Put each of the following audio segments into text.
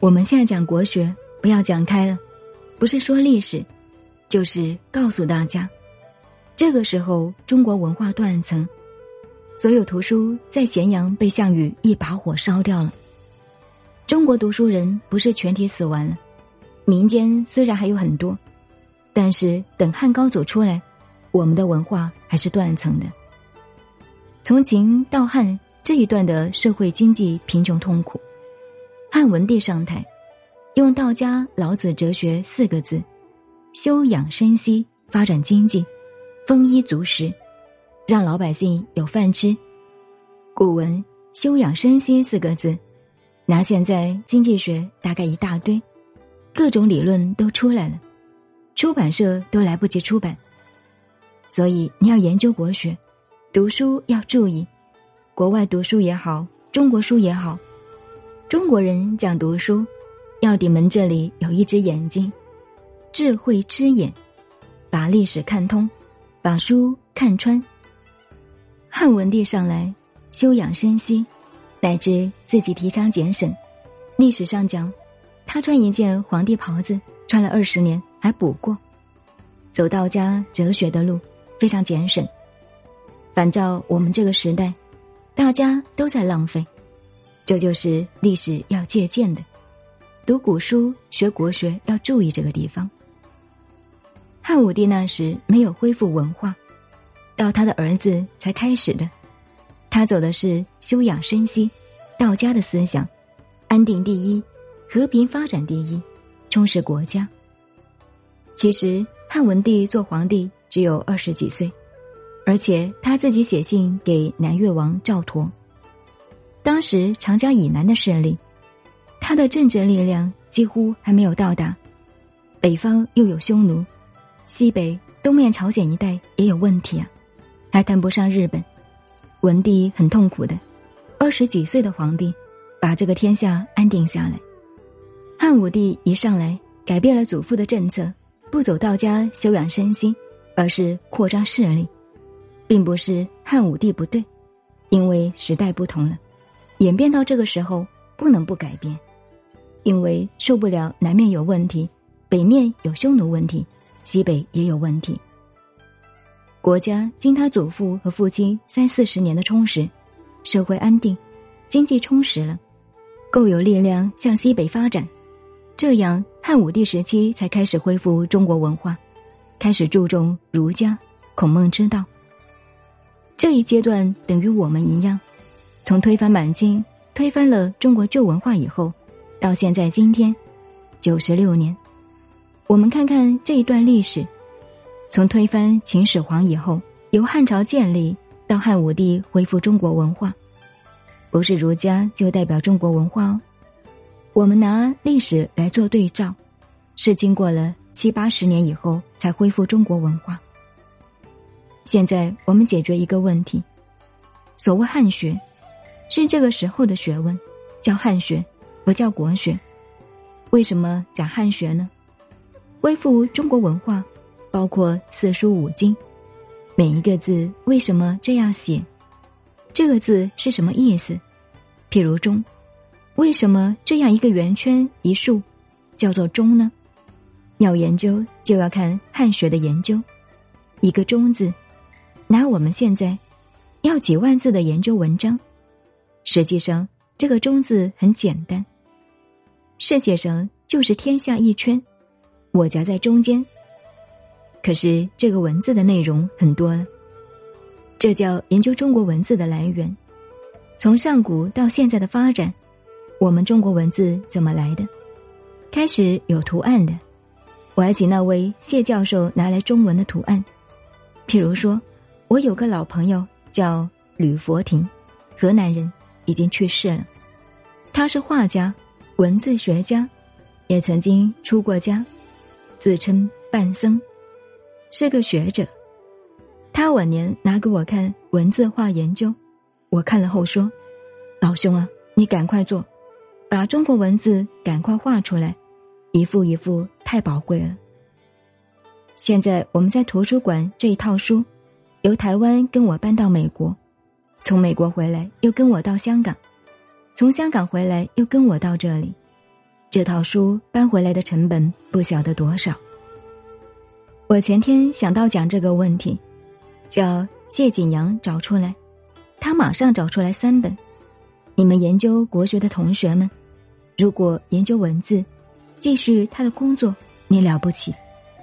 我们现在讲国学，不要讲开了，不是说历史，就是告诉大家，这个时候中国文化断层，所有图书在咸阳被项羽一把火烧掉了。中国读书人不是全体死完了，民间虽然还有很多，但是等汉高祖出来，我们的文化还是断层的。从秦到汉这一段的社会经济贫穷痛苦。汉文帝上台，用道家老子哲学四个字：休养生息，发展经济，丰衣足食，让老百姓有饭吃。古文“休养生息”四个字，拿现在经济学大概一大堆，各种理论都出来了，出版社都来不及出版。所以你要研究国学，读书要注意，国外读书也好，中国书也好。中国人讲读书，要顶门这里有一只眼睛，智慧之眼，把历史看通，把书看穿。汉文帝上来，休养生息，乃至自己提倡俭省。历史上讲，他穿一件皇帝袍子，穿了二十年还补过。走道家哲学的路，非常俭省。反照我们这个时代，大家都在浪费。这就是历史要借鉴的，读古书学国学要注意这个地方。汉武帝那时没有恢复文化，到他的儿子才开始的。他走的是休养生息，道家的思想，安定第一，和平发展第一，充实国家。其实汉文帝做皇帝只有二十几岁，而且他自己写信给南越王赵佗。当时长江以南的势力，他的政治力量几乎还没有到达。北方又有匈奴，西北东面朝鲜一带也有问题啊，还谈不上日本。文帝很痛苦的，二十几岁的皇帝，把这个天下安定下来。汉武帝一上来，改变了祖父的政策，不走道家修养身心，而是扩张势力，并不是汉武帝不对，因为时代不同了。演变到这个时候，不能不改变，因为受不了南面有问题，北面有匈奴问题，西北也有问题。国家经他祖父和父亲三四十年的充实，社会安定，经济充实了，够有力量向西北发展。这样，汉武帝时期才开始恢复中国文化，开始注重儒家、孔孟之道。这一阶段等于我们一样。从推翻满清、推翻了中国旧文化以后，到现在今天，九十六年，我们看看这一段历史：从推翻秦始皇以后，由汉朝建立到汉武帝恢复中国文化，不是儒家就代表中国文化哦。我们拿历史来做对照，是经过了七八十年以后才恢复中国文化。现在我们解决一个问题：所谓汉学。是这个时候的学问，叫汉学，不叫国学。为什么讲汉学呢？恢复中国文化，包括四书五经，每一个字为什么这样写？这个字是什么意思？譬如“中”，为什么这样一个圆圈一竖叫做“中”呢？要研究就要看汉学的研究。一个“中”字，拿我们现在要几万字的研究文章。实际上，这个“中”字很简单。世界上就是天下一圈，我夹在中间。可是这个文字的内容很多了，这叫研究中国文字的来源，从上古到现在的发展，我们中国文字怎么来的？开始有图案的，我还请那位谢教授拿来中文的图案。譬如说，我有个老朋友叫吕佛庭，河南人。已经去世了，他是画家、文字学家，也曾经出过家，自称半僧，是个学者。他晚年拿给我看文字画研究，我看了后说：“老兄啊，你赶快做，把中国文字赶快画出来，一幅一幅太宝贵了。”现在我们在图书馆这一套书，由台湾跟我搬到美国。从美国回来，又跟我到香港；从香港回来，又跟我到这里。这套书搬回来的成本不晓得多少。我前天想到讲这个问题，叫谢景阳找出来，他马上找出来三本。你们研究国学的同学们，如果研究文字，继续他的工作，你了不起，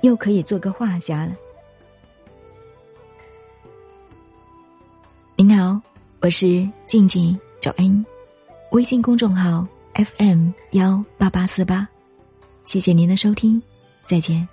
又可以做个画家了。我是静静找恩，微信公众号 FM 幺八八四八，谢谢您的收听，再见。